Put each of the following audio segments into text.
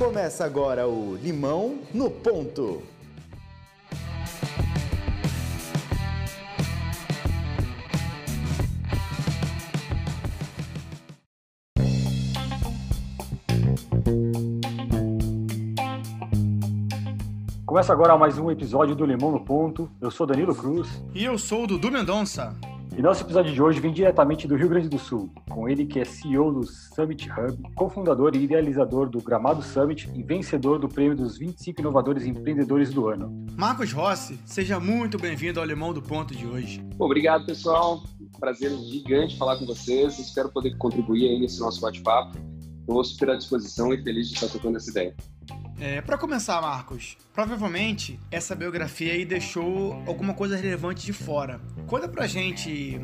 Começa agora o Limão no Ponto. Começa agora mais um episódio do Limão no Ponto. Eu sou Danilo Cruz. E eu sou o Dudu Mendonça. E nosso episódio de hoje vem diretamente do Rio Grande do Sul, com ele que é CEO do Summit Hub, cofundador e idealizador do Gramado Summit e vencedor do prêmio dos 25 inovadores empreendedores do ano. Marcos Rossi, seja muito bem-vindo ao Limão do Ponto de hoje. Obrigado, pessoal. Prazer gigante falar com vocês. Espero poder contribuir aí nesse nosso bate-papo. Estou super à disposição e feliz de estar tocando essa ideia. É, para começar, Marcos, provavelmente essa biografia aí deixou alguma coisa relevante de fora. Conta pra gente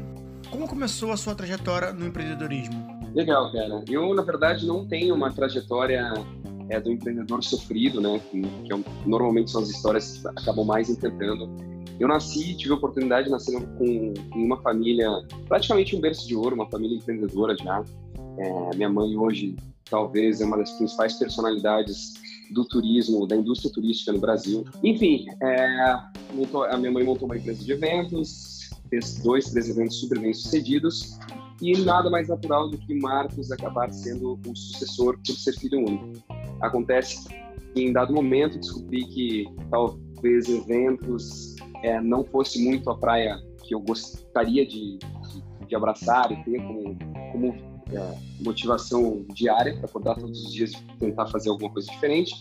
como começou a sua trajetória no empreendedorismo. Legal, cara. Eu, na verdade, não tenho uma trajetória é, do empreendedor sofrido, né? Que, que é, normalmente são as histórias que acabam mais enfrentando. Eu nasci, tive a oportunidade de nascer com uma família, praticamente um berço de ouro, uma família empreendedora já. É, minha mãe hoje talvez é uma das principais personalidades do turismo, da indústria turística no Brasil. Enfim, é, montou, a minha mãe montou uma empresa de eventos, fez dois, três eventos super bem sucedidos e nada mais natural do que Marcos acabar sendo o sucessor por ser filho único. Acontece que em dado momento descobri que talvez eventos é, não fosse muito a praia que eu gostaria de, de, de abraçar e ter como, como motivação diária para acordar todos os dias e tentar fazer alguma coisa diferente.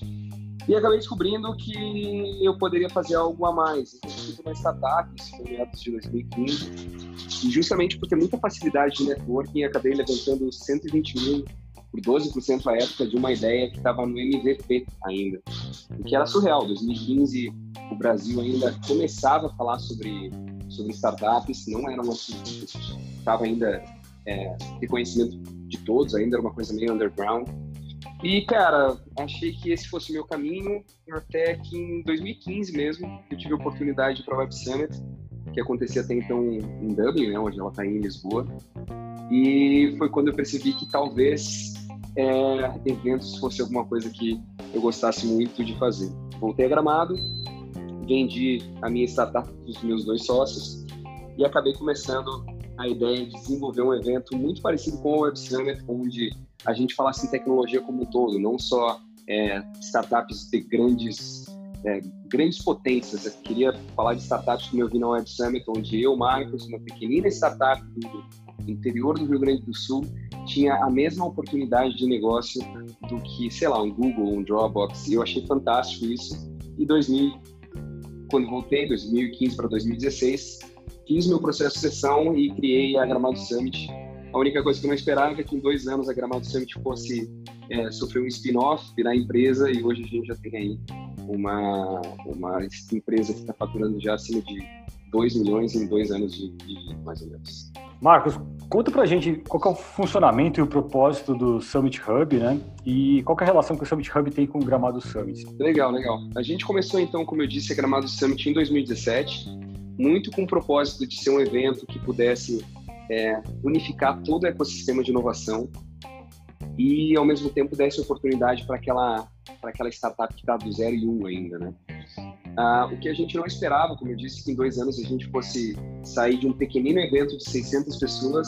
E acabei descobrindo que eu poderia fazer algo a mais. Então, eu fiz uma startup, isso foi meados de 2015, e justamente por ter muita facilidade de networking, acabei levantando 120 mil por 12% à época de uma ideia que estava no MVP ainda, o que era surreal. 2015, o Brasil ainda começava a falar sobre, sobre startups, não era uma estava ainda é, reconhecimento de todos, ainda era uma coisa meio underground. E, cara, achei que esse fosse o meu caminho, até que em 2015 mesmo, eu tive a oportunidade para o Web Summit, que acontecia até então em Dublin, né, onde ela está em Lisboa. E foi quando eu percebi que talvez é, eventos fosse alguma coisa que eu gostasse muito de fazer. Voltei a Gramado, vendi a minha startup para os meus dois sócios e acabei começando a ideia de desenvolver um evento muito parecido com o Web Summit, onde a gente falasse em tecnologia como um todo, não só é, startups de grandes é, grandes potências. Eu queria falar de startups como eu vi na Web Summit, onde eu, Marcos, uma pequenina startup do interior do Rio Grande do Sul, tinha a mesma oportunidade de negócio do que, sei lá, um Google, um Dropbox. E eu achei fantástico isso. E 2000, quando voltei, 2015 para 2016, fiz meu processo de sessão e criei a Gramado Summit. A única coisa que eu não esperava é que em dois anos a Gramado Summit fosse é, sofrer um spin-off, virar empresa, e hoje a gente já tem aí uma, uma empresa que está faturando já acima de 2 milhões em dois anos de, de, mais ou menos. Marcos, conta pra gente qual é o funcionamento e o propósito do Summit Hub, né? E qual é a relação que o Summit Hub tem com o Gramado Summit? Legal, legal. A gente começou então, como eu disse, a Gramado Summit em 2017 muito com o propósito de ser um evento que pudesse é, unificar todo o ecossistema de inovação e, ao mesmo tempo, desse oportunidade para aquela, para aquela startup que está do zero e um ainda, né? Ah, o que a gente não esperava, como eu disse, que em dois anos a gente fosse sair de um pequenino evento de 600 pessoas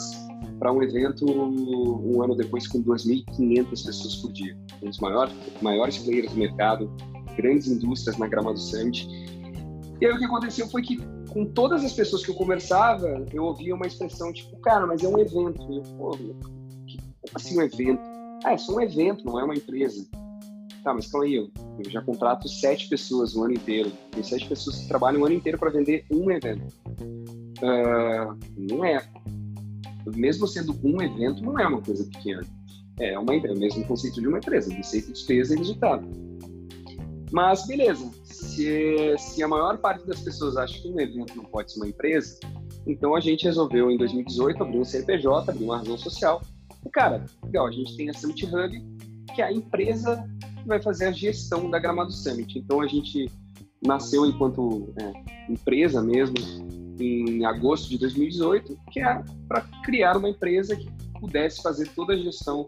para um evento um ano depois com 2.500 pessoas por dia. Um dos maiores, maiores players do mercado, grandes indústrias na grama do Summit. E aí o que aconteceu foi que com todas as pessoas que eu conversava, eu ouvia uma expressão tipo, cara, mas é um evento. E eu, pô, como assim um evento? Ah, é só um evento, não é uma empresa. Tá, mas calma aí, eu, eu já contrato sete pessoas o ano inteiro. Tem sete pessoas que trabalham o ano inteiro para vender um evento. Uh, não é. Mesmo sendo um evento, não é uma coisa pequena. É, uma, é o mesmo conceito de uma empresa, receita, despesa e resultado. Mas beleza, se, se a maior parte das pessoas acha que um evento não pode ser uma empresa, então a gente resolveu em 2018 abrir um CNPJ, abrir uma razão social. E cara, legal, a gente tem a Summit Hub, que é a empresa que vai fazer a gestão da Gramado Summit. Então a gente nasceu enquanto é, empresa mesmo em agosto de 2018, que é para criar uma empresa que pudesse fazer toda a gestão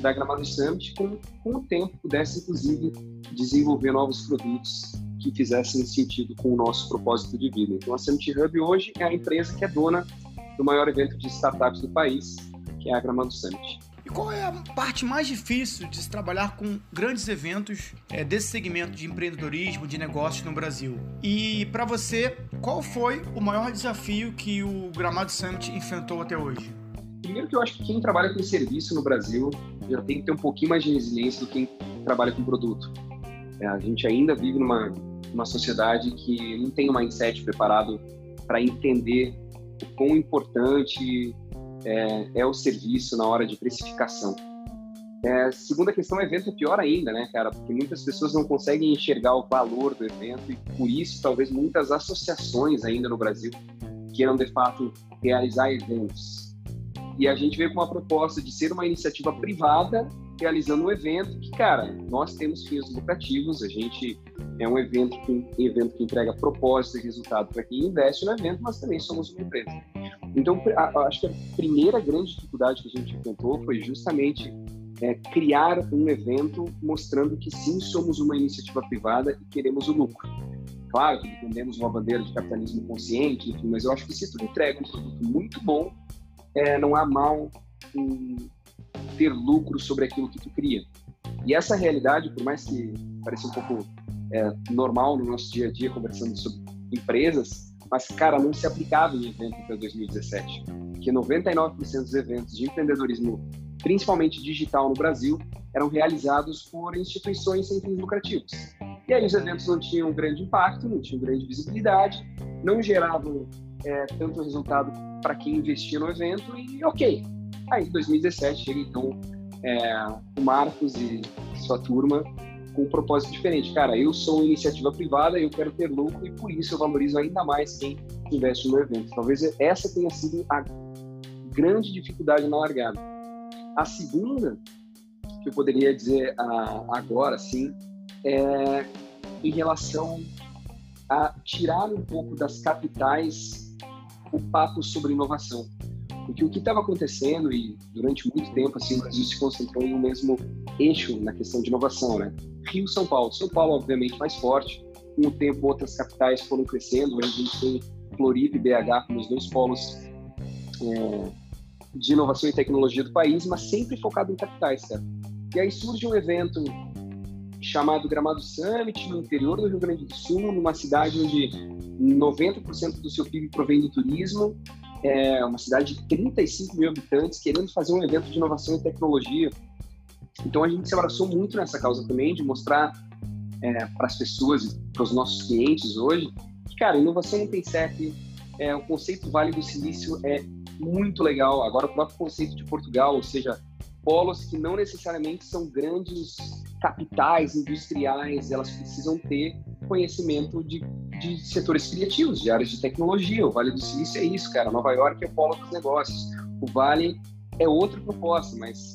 da Gramado Summit, com, com o tempo pudesse, inclusive, desenvolver novos produtos que fizessem sentido com o nosso propósito de vida. Então, a Summit Hub hoje é a empresa que é dona do maior evento de startups do país, que é a Gramado Summit. E qual é a parte mais difícil de se trabalhar com grandes eventos é, desse segmento de empreendedorismo, de negócios no Brasil? E para você, qual foi o maior desafio que o Gramado Summit enfrentou até hoje? Primeiro que eu acho que quem trabalha com serviço no Brasil já tem que ter um pouquinho mais de resiliência do que quem trabalha com produto. É, a gente ainda vive numa, numa sociedade que não tem um mindset preparado para entender o quão importante é, é, o serviço na hora de precificação. É, segunda questão, evento é pior ainda, né, cara? Porque muitas pessoas não conseguem enxergar o valor do evento e por isso talvez muitas associações ainda no Brasil queiram de fato realizar eventos. E a gente veio com uma proposta de ser uma iniciativa privada realizando um evento que, cara, nós temos fins lucrativos, a gente é um evento que, evento que entrega propósito e resultado para quem investe no evento, mas também somos uma empresa. Então, a, acho que a primeira grande dificuldade que a gente enfrentou foi justamente é, criar um evento mostrando que sim, somos uma iniciativa privada e queremos o lucro. Claro que defendemos uma bandeira de capitalismo consciente, enfim, mas eu acho que se tu entrega um produto muito bom, é, não há mal em ter lucro sobre aquilo que tu cria. E essa realidade, por mais que pareça um pouco é, normal no nosso dia a dia, conversando sobre empresas, mas, cara, não se aplicava em evento até 2017. Que 99% dos eventos de empreendedorismo, principalmente digital no Brasil, eram realizados por instituições sem fins lucrativos. E aí os eventos não tinham grande impacto, não tinham grande visibilidade, não geravam é, tanto resultado para quem investia no evento e ok. Aí, em 2017, chega então é, o Marcos e sua turma com um propósito diferente. Cara, eu sou uma iniciativa privada, eu quero ter lucro e por isso eu valorizo ainda mais quem investe no evento. Talvez essa tenha sido a grande dificuldade na largada. A segunda, que eu poderia dizer ah, agora, sim, é em relação a tirar um pouco das capitais o papo sobre inovação. Porque o que estava acontecendo, e durante muito tempo assim, o Brasil se concentrou em um mesmo eixo na questão de inovação, né? Rio São Paulo. São Paulo, obviamente, mais forte. Com o tempo, outras capitais foram crescendo. Hoje a gente tem Floripa e BH como os dois polos é, de inovação e tecnologia do país, mas sempre focado em capitais, certo? E aí surge um evento chamado Gramado Summit, no interior do Rio Grande do Sul, numa cidade onde 90% do seu PIB provém do turismo, é uma cidade de 35 mil habitantes, querendo fazer um evento de inovação e tecnologia. Então a gente se abraçou muito nessa causa também, de mostrar é, para as pessoas para os nossos clientes hoje que, cara, inovação não tem CEP, é, o conceito Vale do Silício é muito legal. Agora, o próprio conceito de Portugal, ou seja, polos que não necessariamente são grandes capitais industriais, elas precisam ter conhecimento de, de setores criativos, de áreas de tecnologia. O Vale do Silício é isso, cara. Nova York é o polo dos negócios. O Vale é outra proposta, mas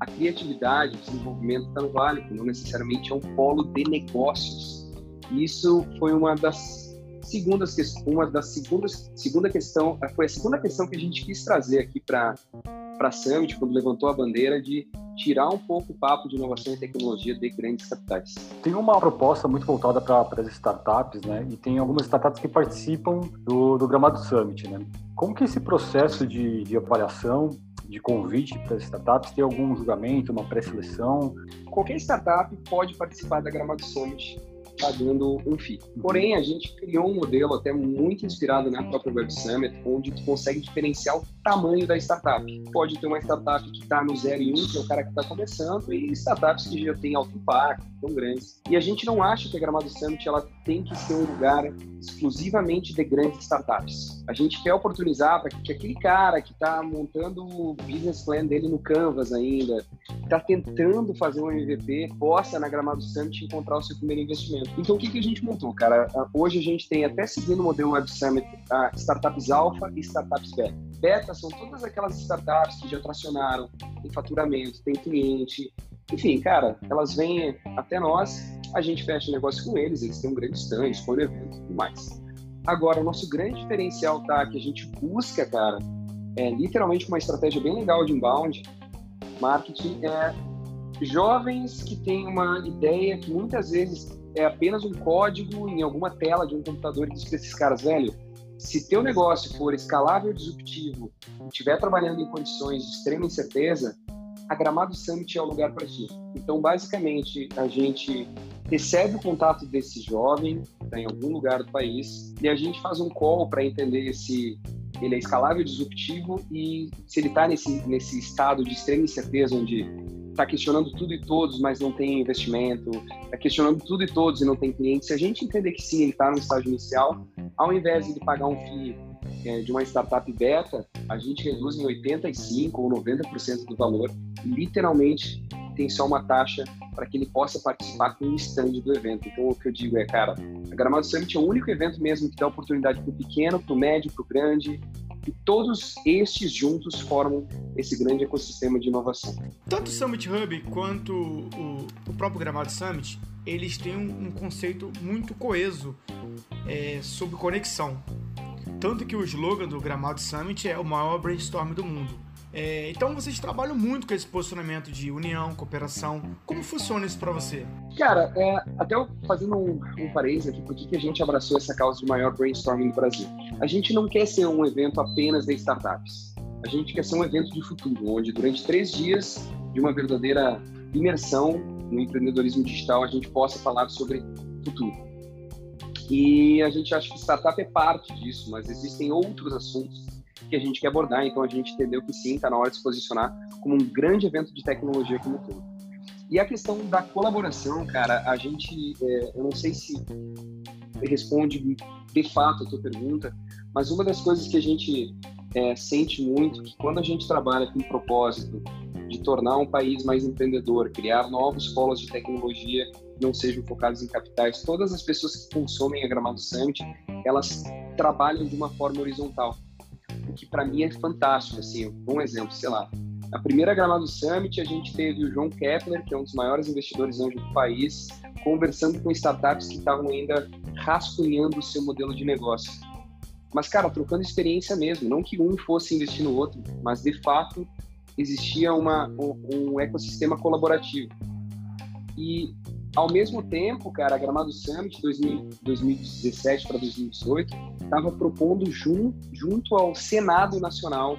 a criatividade, o desenvolvimento está no Vale, que não necessariamente é um polo de negócios. Isso foi uma das segundas uma das segundas segunda questão foi a segunda questão que a gente quis trazer aqui para para a Summit quando levantou a bandeira de tirar um pouco o papo de inovação e tecnologia de grandes capitais. Tem uma proposta muito voltada para as startups, né? E tem algumas startups que participam do, do Gramado Summit, né? Como que esse processo de, de avaliação, de convite para startups, tem algum julgamento, uma pré-seleção? Qualquer startup pode participar da Gramado Summit pagando um FII. Porém, a gente criou um modelo até muito inspirado na própria Web Summit, onde tu consegue diferenciar o tamanho da startup. Pode ter uma startup que está no 0 e 1, um, que é o cara que está começando, e startups que já têm alto impacto, tão grandes. E a gente não acha que a Gramado Summit ela tem que ser um lugar exclusivamente de grandes startups. A gente quer oportunizar para que aquele cara que está montando o business plan dele no Canvas ainda, está tentando fazer um MVP, possa na Gramado Summit encontrar o seu primeiro investimento. Então, o que, que a gente montou, cara? Ah, hoje a gente tem, até seguindo o modelo Web Summit, a startups alfa e startups beta. Beta são todas aquelas startups que já tracionaram, tem faturamento, tem cliente, enfim, cara, elas vêm até nós, a gente fecha negócio com eles, eles têm um grande stand, escolhe evento e tudo mais. Agora, o nosso grande diferencial tá que a gente busca, cara, é literalmente uma estratégia bem legal de inbound marketing, é jovens que têm uma ideia que muitas vezes é apenas um código em alguma tela de um computador e diz para esses caras, velho, se teu negócio for escalável e disruptivo, estiver trabalhando em condições de extrema incerteza, a Gramado Summit é o lugar para ti. Então, basicamente, a gente recebe o contato desse jovem, está em algum lugar do país, e a gente faz um call para entender se ele é escalável e disruptivo e se ele está nesse, nesse estado de extrema incerteza, onde está questionando tudo e todos, mas não tem investimento, está questionando tudo e todos e não tem cliente. Se a gente entender que sim, ele está no estágio inicial, ao invés de pagar um FII é, de uma startup beta, a gente reduz em 85% ou 90% do valor. Literalmente, tem só uma taxa para que ele possa participar com um stand do evento. Então, o que eu digo é, cara, a Gramado Summit é o único evento mesmo que dá oportunidade para o pequeno, para o médio, para o grande, e todos estes juntos formam esse grande ecossistema de inovação. Tanto o Summit Hub quanto o, o próprio Gramado Summit, eles têm um, um conceito muito coeso é, sobre conexão. Tanto que o slogan do Gramado Summit é o maior brainstorm do mundo. É, então vocês trabalham muito com esse posicionamento de união, cooperação. Como funciona isso para você? Cara, é, até fazendo um, um parênteses aqui, por que a gente abraçou essa causa de maior brainstorming no Brasil? A gente não quer ser um evento apenas de startups. A gente quer ser um evento de futuro, onde durante três dias de uma verdadeira imersão no empreendedorismo digital a gente possa falar sobre futuro. E a gente acha que startup é parte disso, mas existem outros assuntos que a gente quer abordar, então a gente entendeu que sim, está na hora de se posicionar como um grande evento de tecnologia como todo. E a questão da colaboração, cara, a gente, é, eu não sei se responde de fato a tua pergunta, mas uma das coisas que a gente é, sente muito que quando a gente trabalha com o propósito de tornar um país mais empreendedor, criar novos polos de tecnologia não sejam focados em capitais, todas as pessoas que consomem a Gramado Summit, elas trabalham de uma forma horizontal, o que para mim é fantástico. Assim, um exemplo, sei lá, a primeira Gramado Summit a gente teve o João Kepler, que é um dos maiores investidores anjo do país, conversando com startups que estavam ainda rascunhando o seu modelo de negócio. Mas, cara, trocando experiência mesmo, não que um fosse investir no outro, mas de fato existia uma, um, um ecossistema colaborativo. E, ao mesmo tempo, cara, a Gramado Summit 2000, 2017 para 2018 estava propondo jun, junto ao Senado Nacional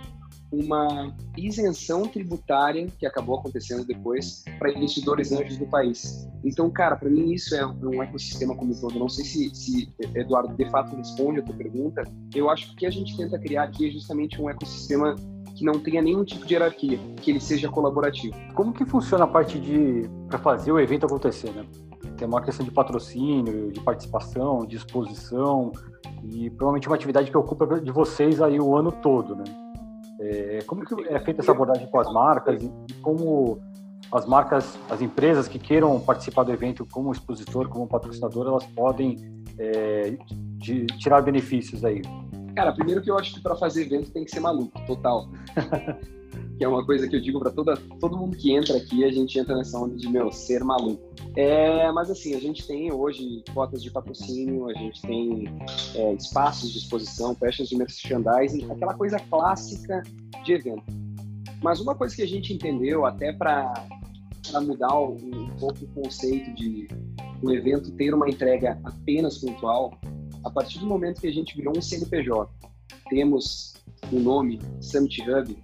uma isenção tributária que acabou acontecendo depois para investidores anjos do país. Então, cara, para mim isso é um ecossistema como um todo. Não sei se, se Eduardo de fato responde a tua pergunta. Eu acho que o que a gente tenta criar aqui é justamente um ecossistema que não tenha nenhum tipo de hierarquia, que ele seja colaborativo. Como que funciona a parte de para fazer o evento acontecer, né? Tem uma questão de patrocínio, de participação, de exposição e provavelmente uma atividade que ocupa de vocês aí o ano todo, né? É, como que é feita essa abordagem com as marcas e como as marcas, as empresas que queiram participar do evento como expositor, como patrocinador, elas podem é, de, tirar benefícios aí? Cara, primeiro que eu acho que para fazer evento tem que ser maluco, total. que é uma coisa que eu digo para todo mundo que entra aqui, a gente entra nessa onda de, meu, ser maluco. É, mas assim, a gente tem hoje cotas de patrocínio, a gente tem é, espaços de exposição, peças de merchandising, aquela coisa clássica de evento. Mas uma coisa que a gente entendeu, até para mudar um, um pouco o conceito de o evento ter uma entrega apenas pontual, a partir do momento que a gente virou um CNPJ, temos o nome Summit Hub,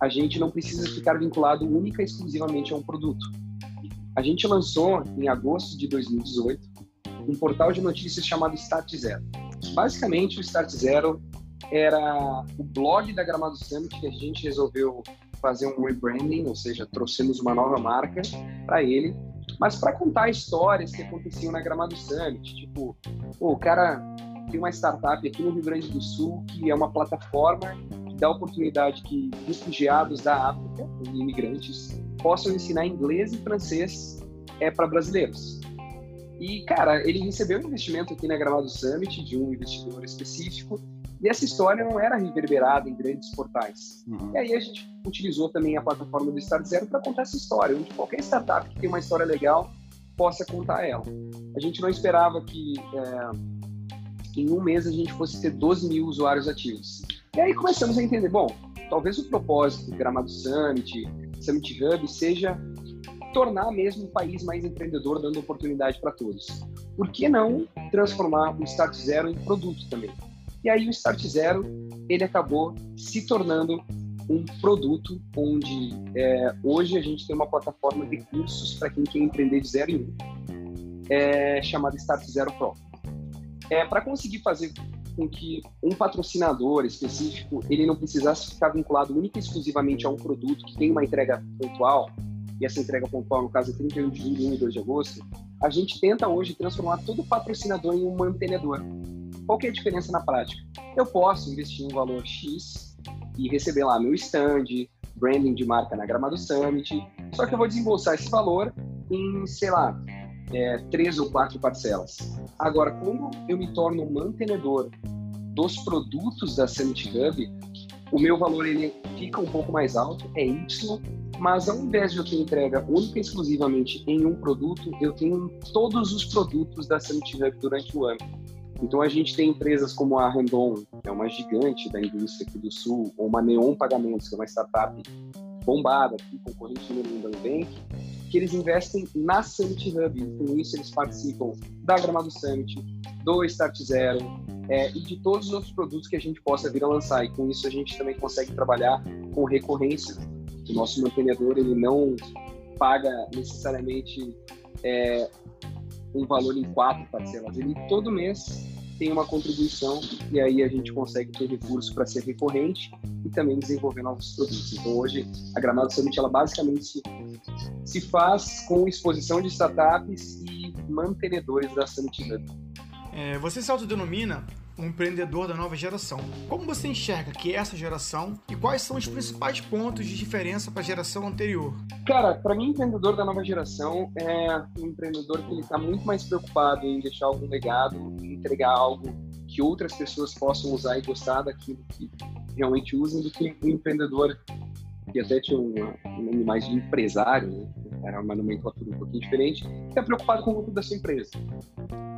a gente não precisa ficar vinculado única e exclusivamente a um produto. A gente lançou, em agosto de 2018, um portal de notícias chamado Start Zero. Basicamente, o Start Zero era o blog da Gramado Summit que a gente resolveu fazer um rebranding, ou seja, trouxemos uma nova marca para ele, mas para contar histórias que aconteciam na Gramado Summit, tipo, o cara tem uma startup aqui no Rio Grande do Sul que é uma plataforma que dá oportunidade que refugiados da África, imigrantes, possam ensinar inglês e francês é para brasileiros. E, cara, ele recebeu um investimento aqui na Gramado Summit de um investidor específico e essa história não era reverberada em grandes portais. Uhum. E aí a gente utilizou também a plataforma do Start Zero para contar essa história, onde qualquer startup que tem uma história legal possa contar ela. A gente não esperava que é, em um mês a gente fosse ter 12 mil usuários ativos. E aí começamos a entender, bom, talvez o propósito do Gramado Summit, Summit Hub, seja tornar mesmo o país mais empreendedor, dando oportunidade para todos. Por que não transformar o Start Zero em produto também? E aí o Start Zero ele acabou se tornando um produto onde é, hoje a gente tem uma plataforma de cursos para quem quer empreender de zero em um, é, chamada Start Zero Pro. É, para conseguir fazer com que um patrocinador específico ele não precisasse ficar vinculado única e exclusivamente a um produto que tem uma entrega pontual, e essa entrega pontual, no caso, é 31 de julho e 1 e 2 de agosto, a gente tenta hoje transformar todo patrocinador em um mantenedor. Qual que é a diferença na prática? Eu posso investir um valor X e receber lá meu stand, branding de marca na Gramado Summit, só que eu vou desembolsar esse valor em, sei lá, é, três ou quatro parcelas. Agora, quando eu me torno mantenedor dos produtos da Summit Hub, o meu valor ele fica um pouco mais alto, é Y, mas ao invés de eu ter entrega única e exclusivamente em um produto, eu tenho todos os produtos da Summit Hub durante o ano. Então a gente tem empresas como a Randon, que é uma gigante da indústria aqui do Sul, ou uma Neon Pagamentos, que é uma startup bombada aqui, concorrente número um da Nubank, que eles investem na Summit Hub. Com isso eles participam da Gramado Summit, do Start Zero é, e de todos os outros produtos que a gente possa vir a lançar. E com isso a gente também consegue trabalhar com recorrência. O nosso mantenedor ele não paga necessariamente é, um valor em quatro parcelas. Ele todo mês tem uma contribuição e aí a gente consegue ter recurso para ser recorrente e também desenvolver novos produtos. Então hoje a Gramado Summit ela basicamente se, se faz com exposição de startups e mantenedores da Summit Hub. É, você se autodenomina um empreendedor da nova geração. Como você enxerga que é essa geração e quais são os principais pontos de diferença para a geração anterior? Cara, para mim, empreendedor da nova geração é um empreendedor que ele está muito mais preocupado em deixar algum legado, em entregar algo que outras pessoas possam usar e gostar daquilo que realmente usam, do que um empreendedor que até tinha um, um nome mais de empresário, né? era uma nomenclatura um pouquinho diferente, que está preocupado com o lucro da sua empresa.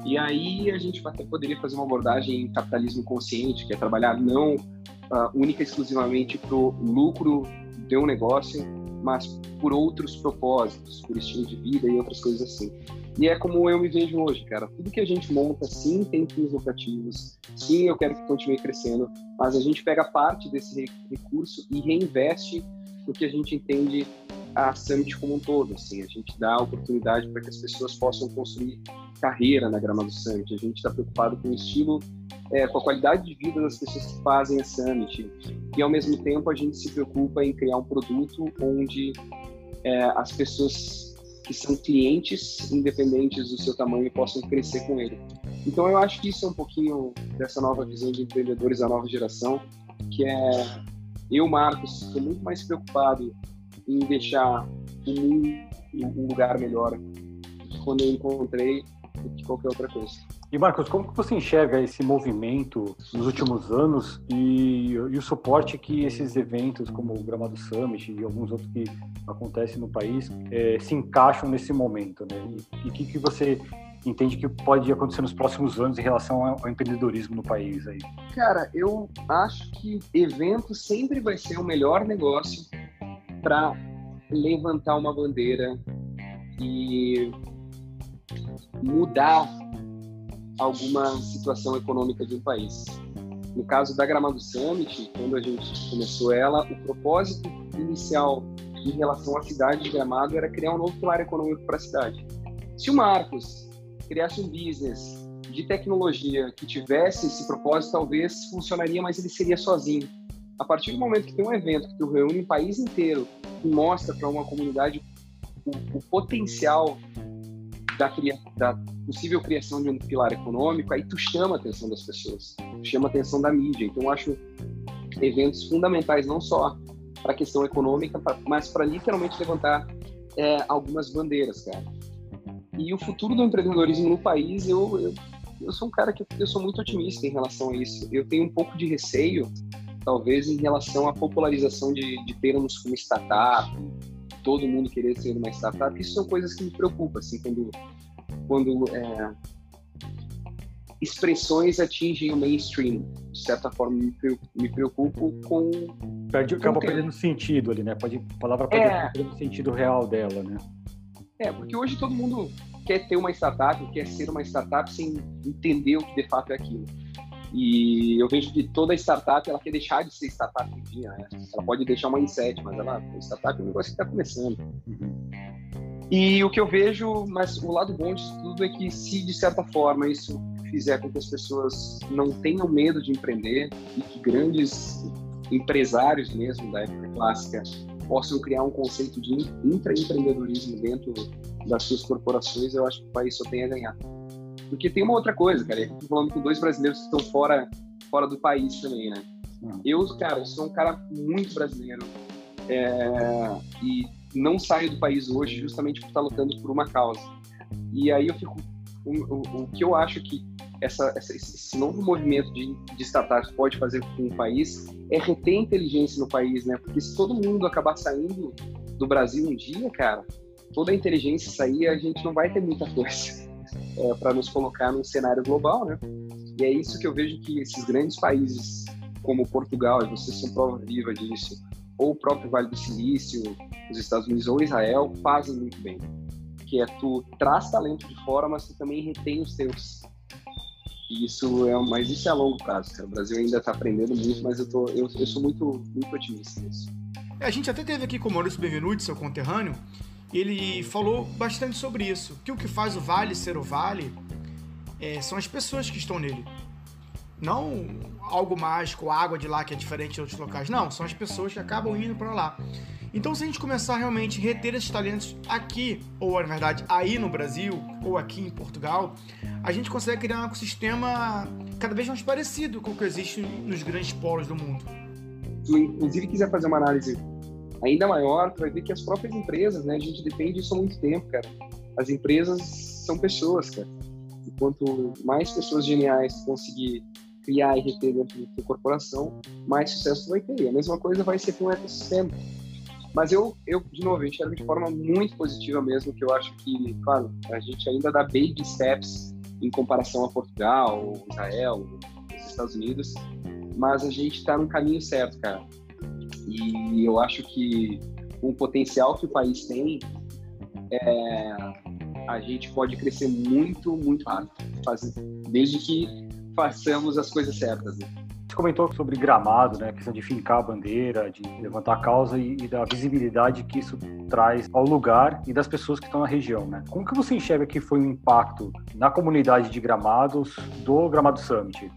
E aí a gente até poderia fazer uma abordagem em capitalismo consciente, que é trabalhar não uh, única e exclusivamente para o lucro de um negócio, mas por outros propósitos, por estilo de vida e outras coisas assim. E é como eu me vejo hoje, cara. Tudo que a gente monta, sim, tem fins lucrativos, sim, eu quero que continue crescendo, mas a gente pega parte desse recurso e reinveste no que a gente entende a Summit como um todo. Assim, a gente dá oportunidade para que as pessoas possam construir carreira na grama do Summit. A gente está preocupado com o estilo, é, com a qualidade de vida das pessoas que fazem a Summit. E, ao mesmo tempo, a gente se preocupa em criar um produto onde é, as pessoas que são clientes, independentes do seu tamanho, possam crescer com ele. Então, eu acho que isso é um pouquinho dessa nova visão de empreendedores da nova geração, que é eu, Marcos, estou muito mais preocupado em deixar o mundo um lugar melhor quando eu encontrei do que qualquer outra coisa. E Marcos, como que você enxerga esse movimento nos últimos anos e, e, o suporte que esses eventos, como o Gramado Summit e alguns outros que acontecem no país, é, se encaixam nesse momento, né? E o que, que você entende que pode acontecer nos próximos anos em relação ao empreendedorismo no país aí? Cara, eu acho que evento sempre vai ser o melhor negócio para levantar uma bandeira e mudar alguma situação econômica de um país. No caso da Gramado Summit, quando a gente começou ela, o propósito inicial em relação à cidade de Gramado era criar um novo pilar econômico para a cidade. Se o Marcos criasse um business de tecnologia que tivesse esse propósito, talvez funcionaria, mas ele seria sozinho. A partir do momento que tem um evento que tu reúne o país inteiro e mostra para uma comunidade o, o potencial da, da, possível criação de um pilar econômico, aí tu chama a atenção das pessoas, chama a atenção da mídia. Então, eu acho eventos fundamentais não só para a questão econômica, mas para literalmente levantar é, algumas bandeiras, cara. E o futuro do empreendedorismo no país, eu, eu, eu sou um cara que eu sou muito otimista em relação a isso. Eu tenho um pouco de receio talvez em relação à popularização de, de termos como startup, todo mundo querer ser uma startup, isso são coisas que me preocupam, assim, quando, quando é, expressões atingem o mainstream, de certa forma me preocupo com... Perde, acaba perdendo sentido ali, né? Pode, a palavra pode é, perdendo sentido real dela, né? É, porque hoje todo mundo quer ter uma startup, quer ser uma startup sem entender o que de fato é aquilo. E eu vejo que toda startup ela quer deixar de ser startup um dia, né? Ela pode deixar uma inset, mas ela startup é um negócio que está começando. Uhum. E o que eu vejo, mas o lado bom disso tudo é que se de certa forma isso fizer com que as pessoas não tenham medo de empreender e que grandes empresários mesmo da época clássica possam criar um conceito de intraempreendedorismo dentro das suas corporações, eu acho que o país só tem a ganhar. Porque tem uma outra coisa, cara, eu tô falando com dois brasileiros que estão fora, fora do país também, né? Hum. Eu, cara, sou um cara muito brasileiro é, e não saio do país hoje justamente por estar lutando por uma causa. E aí eu fico, o, o, que eu acho que essa, essa, esse novo movimento de, de startups pode fazer com o país é reter inteligência no país, né? Porque se todo mundo acabar saindo do Brasil um dia, cara, toda a inteligência sair, a gente não vai ter muita coisa é, para nos colocar num cenário global, né? E é isso que eu vejo que esses grandes países como Portugal, e vocês são prova viva disso, ou o próprio Vale do Silício, os Estados Unidos ou Israel, fazem muito bem. Que é tu traz talento de fora, mas tu também retém os teus. Isso é, mas isso é a longo prazo, cara. O Brasil ainda está aprendendo muito, mas eu, tô, eu, eu sou muito, muito otimista nisso. É, a gente até teve aqui com o Maurício Benvenuti, seu conterrâneo, ele falou bastante sobre isso. Que o que faz o Vale ser o Vale é, são as pessoas que estão nele. Não algo mágico, água de lá que é diferente de outros locais. Não, são as pessoas que acabam indo para lá. Então, se a gente começar realmente a reter esses talentos aqui, ou na verdade aí no Brasil, ou aqui em Portugal, a gente consegue criar um ecossistema cada vez mais parecido com o que existe nos grandes polos do mundo. Se inclusive quiser fazer uma análise ainda maior, tu vai ver que as próprias empresas, né, a gente depende disso há muito tempo, cara. As empresas são pessoas, cara. E quanto mais pessoas geniais conseguir criar e reter dentro da tua corporação, mais sucesso tu vai ter. E a mesma coisa vai ser com o ecossistema. Mas eu, eu, de novo, eu enxergo de forma muito positiva mesmo, que eu acho que, claro, a gente ainda dá baby steps em comparação a Portugal, Israel, os Estados Unidos, mas a gente está no caminho certo, cara. E eu acho que com o potencial que o país tem, é, a gente pode crescer muito, muito rápido, desde que façamos as coisas certas. Né? Você comentou sobre gramado, né? A questão de fincar a bandeira, de levantar a causa e, e, da visibilidade que isso traz ao lugar e das pessoas que estão na região, né? Como que você enxerga que foi o impacto na comunidade de Gramados do Gramado Summit?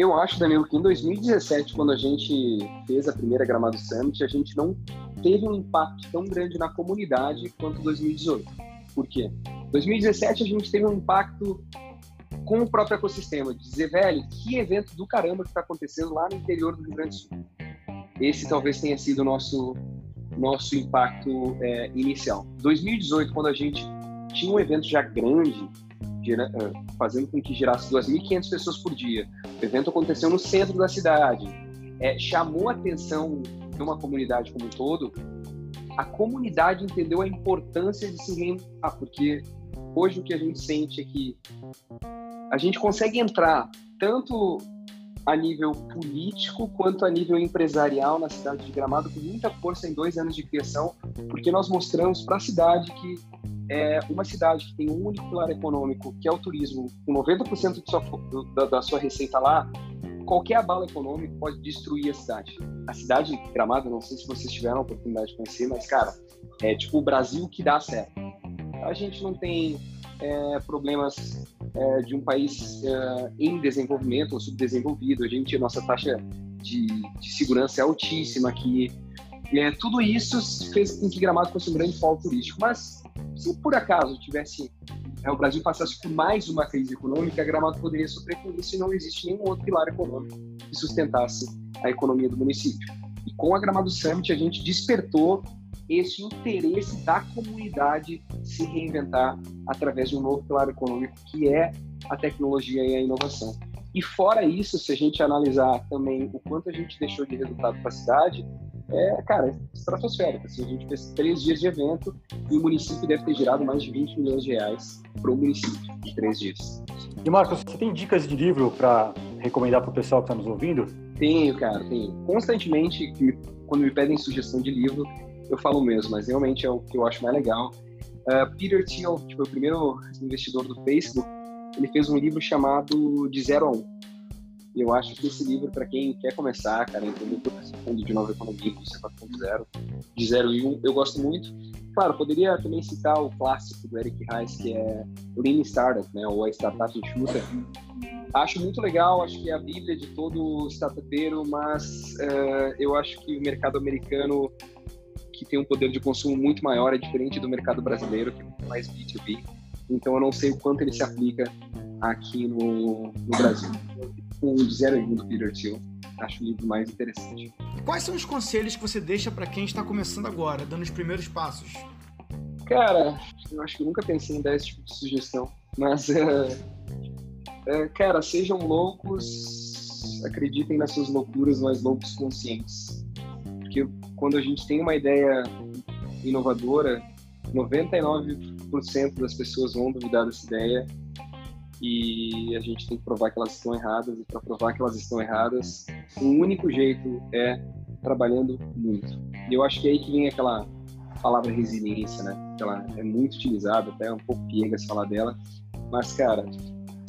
Eu acho, Danilo, que em 2017, quando a gente fez a primeira Gramado Summit, a gente não teve um impacto tão grande na comunidade quanto 2018. Por quê? 2017 a gente teve um impacto com o próprio ecossistema, de dizer, velho, que evento do caramba que está acontecendo lá no interior do Rio Grande do Sul. Esse talvez tenha sido o nosso, nosso impacto é, inicial. 2018, quando a gente tinha um evento já grande, ah, fazendo com que girasse 2.500 pessoas por dia. O evento aconteceu no centro da cidade, é, chamou a atenção de uma comunidade como um todo. A comunidade entendeu a importância de se reinventar, porque hoje o que a gente sente é que a gente consegue entrar tanto a nível político quanto a nível empresarial na cidade de Gramado com muita força em dois anos de criação, porque nós mostramos para a cidade que é uma cidade que tem um único pilar econômico, que é o turismo, com 90% sua, da, da, sua receita lá, qualquer abalo econômico pode destruir a cidade. A cidade de Gramado, não sei se vocês tiveram a oportunidade de conhecer, mas, cara, é tipo o Brasil que dá certo. A gente não tem é, problemas é, de um país é, em desenvolvimento ou subdesenvolvido. A gente, nossa taxa de, de segurança é altíssima aqui. É, tudo isso fez com que Gramado fosse um grande polo turístico. Mas se por acaso tivesse é, o Brasil passasse por mais uma crise econômica, a Gramado poderia sofrer com isso e não existe nenhum outro pilar econômico que sustentasse a economia do município. E com a Gramado Summit a gente despertou esse interesse da comunidade se reinventar através de um novo pilar econômico que é a tecnologia e a inovação. E fora isso, se a gente analisar também o quanto a gente deixou de resultado para a cidade, é, cara, estratosférica. Assim, a gente fez três dias de evento e o município deve ter gerado mais de 20 milhões de reais para o município em três dias. E Marcos, você tem dicas de livro para recomendar para o pessoal que está nos ouvindo? Tenho, cara, tenho. Constantemente, quando me pedem sugestão de livro, eu falo mesmo, mas realmente é o que eu acho mais legal. Uh, Peter Thiel, que foi o primeiro investidor do Facebook, ele fez um livro chamado De Zero a Um. E eu acho que esse livro, para quem quer começar, cara, entender todo esse fundo de nova economia, indústria 4.0, de 0 e 1, um, eu gosto muito. Claro, poderia também citar o clássico do Eric Rice, que é Lean Startup, né, ou a Startup Enxuta. Acho muito legal, acho que é a bíblia de todo startupeiro, mas uh, eu acho que o mercado americano, que tem um poder de consumo muito maior, é diferente do mercado brasileiro, que é muito mais B2B. Então eu não sei o quanto ele se aplica aqui no, no Brasil. Com o Zero e do Peter Thiel, acho o livro mais interessante. Quais são os conselhos que você deixa para quem está começando agora, dando os primeiros passos? Cara, eu acho que nunca pensei em dar esse tipo de sugestão, mas, uh, uh, cara, sejam loucos, acreditem nas suas loucuras, mas loucos conscientes. Porque quando a gente tem uma ideia inovadora, 99% das pessoas vão duvidar dessa ideia e a gente tem que provar que elas estão erradas e para provar que elas estão erradas, o único jeito é trabalhando muito. E eu acho que é aí que vem aquela palavra resiliência, né? Que ela é muito utilizada, até é um pouco piegas falar dela, mas cara,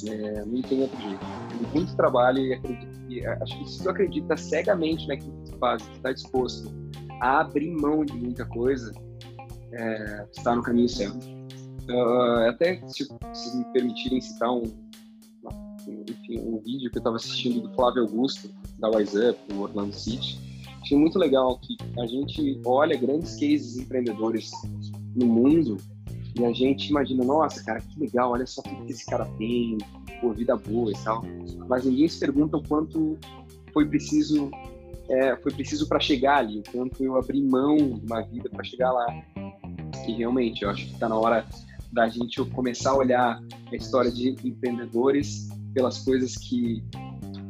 é, não tem outro jeito. Muito trabalho e acredito que, acho que se tu acredita cegamente naquilo que tu faz, está disposto a abrir mão de muita coisa, é, está no caminho certo. Uh, até se, me permitirem citar um, enfim, um vídeo que eu estava assistindo do Flávio Augusto, da Wise Up, do Orlando City, achei muito legal que a gente olha grandes cases empreendedores no mundo e a gente imagina, nossa, cara, que legal, olha só tudo que esse cara tem, por vida boa e tal. Mas ninguém se pergunta o quanto foi preciso é, foi preciso para chegar ali, o quanto eu abri mão de uma vida para chegar lá. E realmente, eu acho que está na hora da gente começar a olhar a história de empreendedores pelas coisas que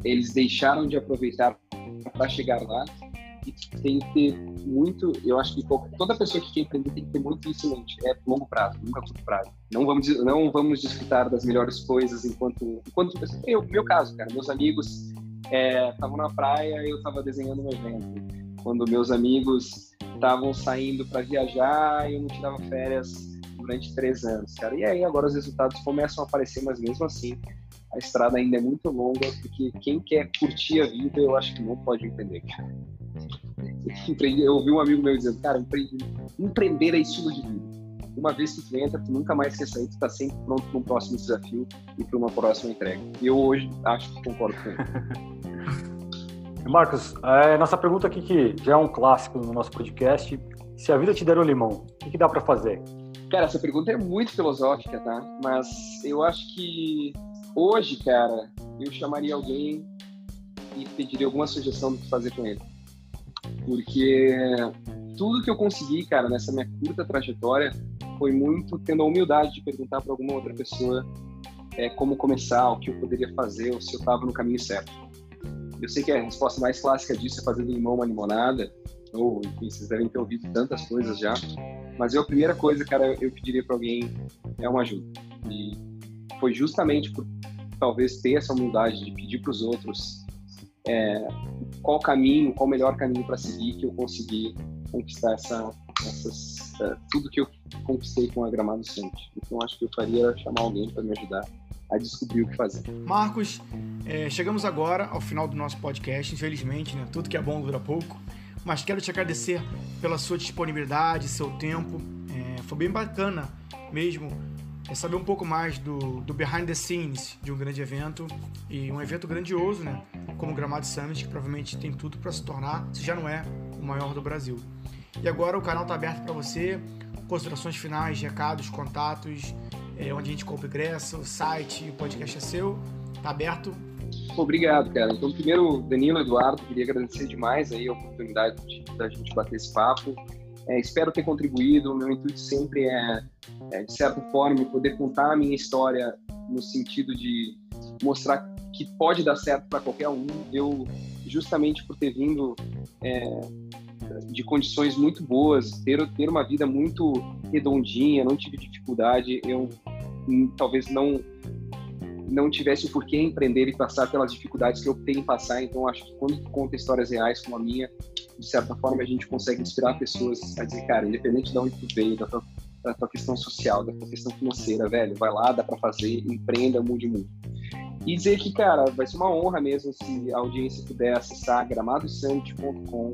eles deixaram de aproveitar para chegar lá. E tem que ter muito, eu acho que toda pessoa que quer empreender tem que ter muito isso em mente. É longo prazo, nunca curto prazo. Não vamos, não vamos desfrutar das melhores coisas enquanto. enquanto eu, meu caso, cara, meus amigos estavam é, na praia eu estava desenhando um evento. Quando meus amigos estavam saindo para viajar eu não tirava férias durante três anos, cara. E aí agora os resultados começam a aparecer, mas mesmo assim a estrada ainda é muito longa, porque quem quer curtir a vida, eu acho que não pode empreender, cara. Eu ouvi um amigo meu dizendo, cara, empreender é estilo de vida. Uma vez que tu entra, tu nunca mais quer sair, tu tá sempre pronto para um próximo desafio e para uma próxima entrega. E eu hoje acho que concordo com ele. Marcos, é, nossa pergunta aqui que já é um clássico no nosso podcast, se a vida te der um limão, o que, que dá para fazer? Cara, essa pergunta é muito filosófica, tá? Mas eu acho que hoje, cara, eu chamaria alguém e pediria alguma sugestão do que fazer com ele. Porque tudo que eu consegui, cara, nessa minha curta trajetória, foi muito tendo a humildade de perguntar para alguma outra pessoa é, como começar, o que eu poderia fazer, ou se eu estava no caminho certo. Eu sei que a resposta mais clássica disso é fazer limão uma limonada, ou enfim, vocês devem ter ouvido tantas coisas já, mas eu, a primeira coisa, cara, eu pediria para alguém é uma ajuda. E foi justamente por talvez ter essa humildade de pedir para os outros é, qual caminho, qual o melhor caminho para seguir que eu consegui conquistar essa, essas, é, tudo que eu conquistei com a Gramado Summit. Então acho que eu faria chamar alguém para me ajudar a descobrir o que fazer. Marcos, é, chegamos agora ao final do nosso podcast, infelizmente, né? Tudo que é bom dura pouco mas quero te agradecer pela sua disponibilidade, seu tempo. É, foi bem bacana mesmo é saber um pouco mais do, do behind the scenes de um grande evento e um evento grandioso, né? Como o Gramado Summit, que provavelmente tem tudo para se tornar, se já não é, o maior do Brasil. E agora o canal está aberto para você, considerações finais, recados, contatos, é, onde a gente compra ingresso, o site, o podcast é seu, está aberto Obrigado, cara. Então, primeiro, Danilo, Eduardo, queria agradecer demais aí a oportunidade de, da gente bater esse papo. É, espero ter contribuído. O meu intuito sempre é, é, de certa forma, poder contar a minha história no sentido de mostrar que pode dar certo para qualquer um. Eu, justamente por ter vindo é, de condições muito boas, ter, ter uma vida muito redondinha, não tive dificuldade, eu hum, talvez não não tivesse o porquê empreender e passar pelas dificuldades que eu tenho em passar. Então, acho que quando conta histórias reais como a minha, de certa forma, a gente consegue inspirar pessoas a dizer, cara, independente de onde tu veio, da tua da tua questão social, da tua questão financeira, velho. Vai lá, dá para fazer, empreenda, mude muito. E dizer que, cara, vai ser uma honra mesmo se a audiência puder acessar gramadosummit.com,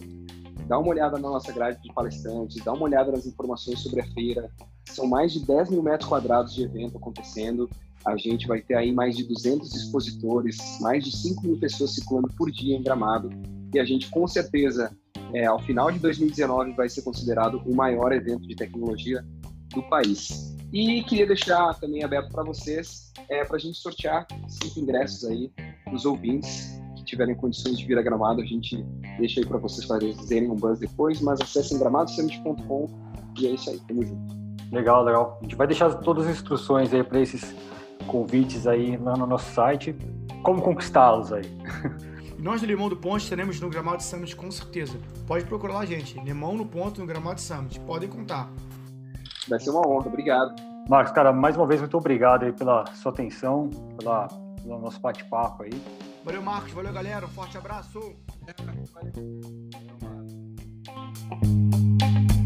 dar uma olhada na nossa grade de palestrantes, dar uma olhada nas informações sobre a feira. São mais de 10 mil metros quadrados de evento acontecendo. A gente vai ter aí mais de 200 expositores, mais de 5 mil pessoas circulando por dia em Gramado. E a gente, com certeza, é, ao final de 2019, vai ser considerado o maior evento de tecnologia do país. E queria deixar também aberto para vocês, é, para a gente sortear cinco ingressos aí dos ouvintes que tiverem condições de vir a Gramado. A gente deixa aí para vocês fazerem um buzz depois, mas acessem gramadosummit.com e é isso aí, tamo junto. Legal, legal. A gente vai deixar todas as instruções aí para esses convites aí lá no nosso site. Como conquistá-los aí? Nós do Limão do Ponte teremos no Gramado Summit com certeza. Pode procurar lá, gente. Limão no Ponto no Gramado Summit. Podem contar. Vai ser uma honra, obrigado. Marcos, cara, mais uma vez, muito obrigado aí pela sua atenção, pela, pelo nosso bate-papo aí. Valeu, Marcos. Valeu, galera. Um forte abraço. Valeu.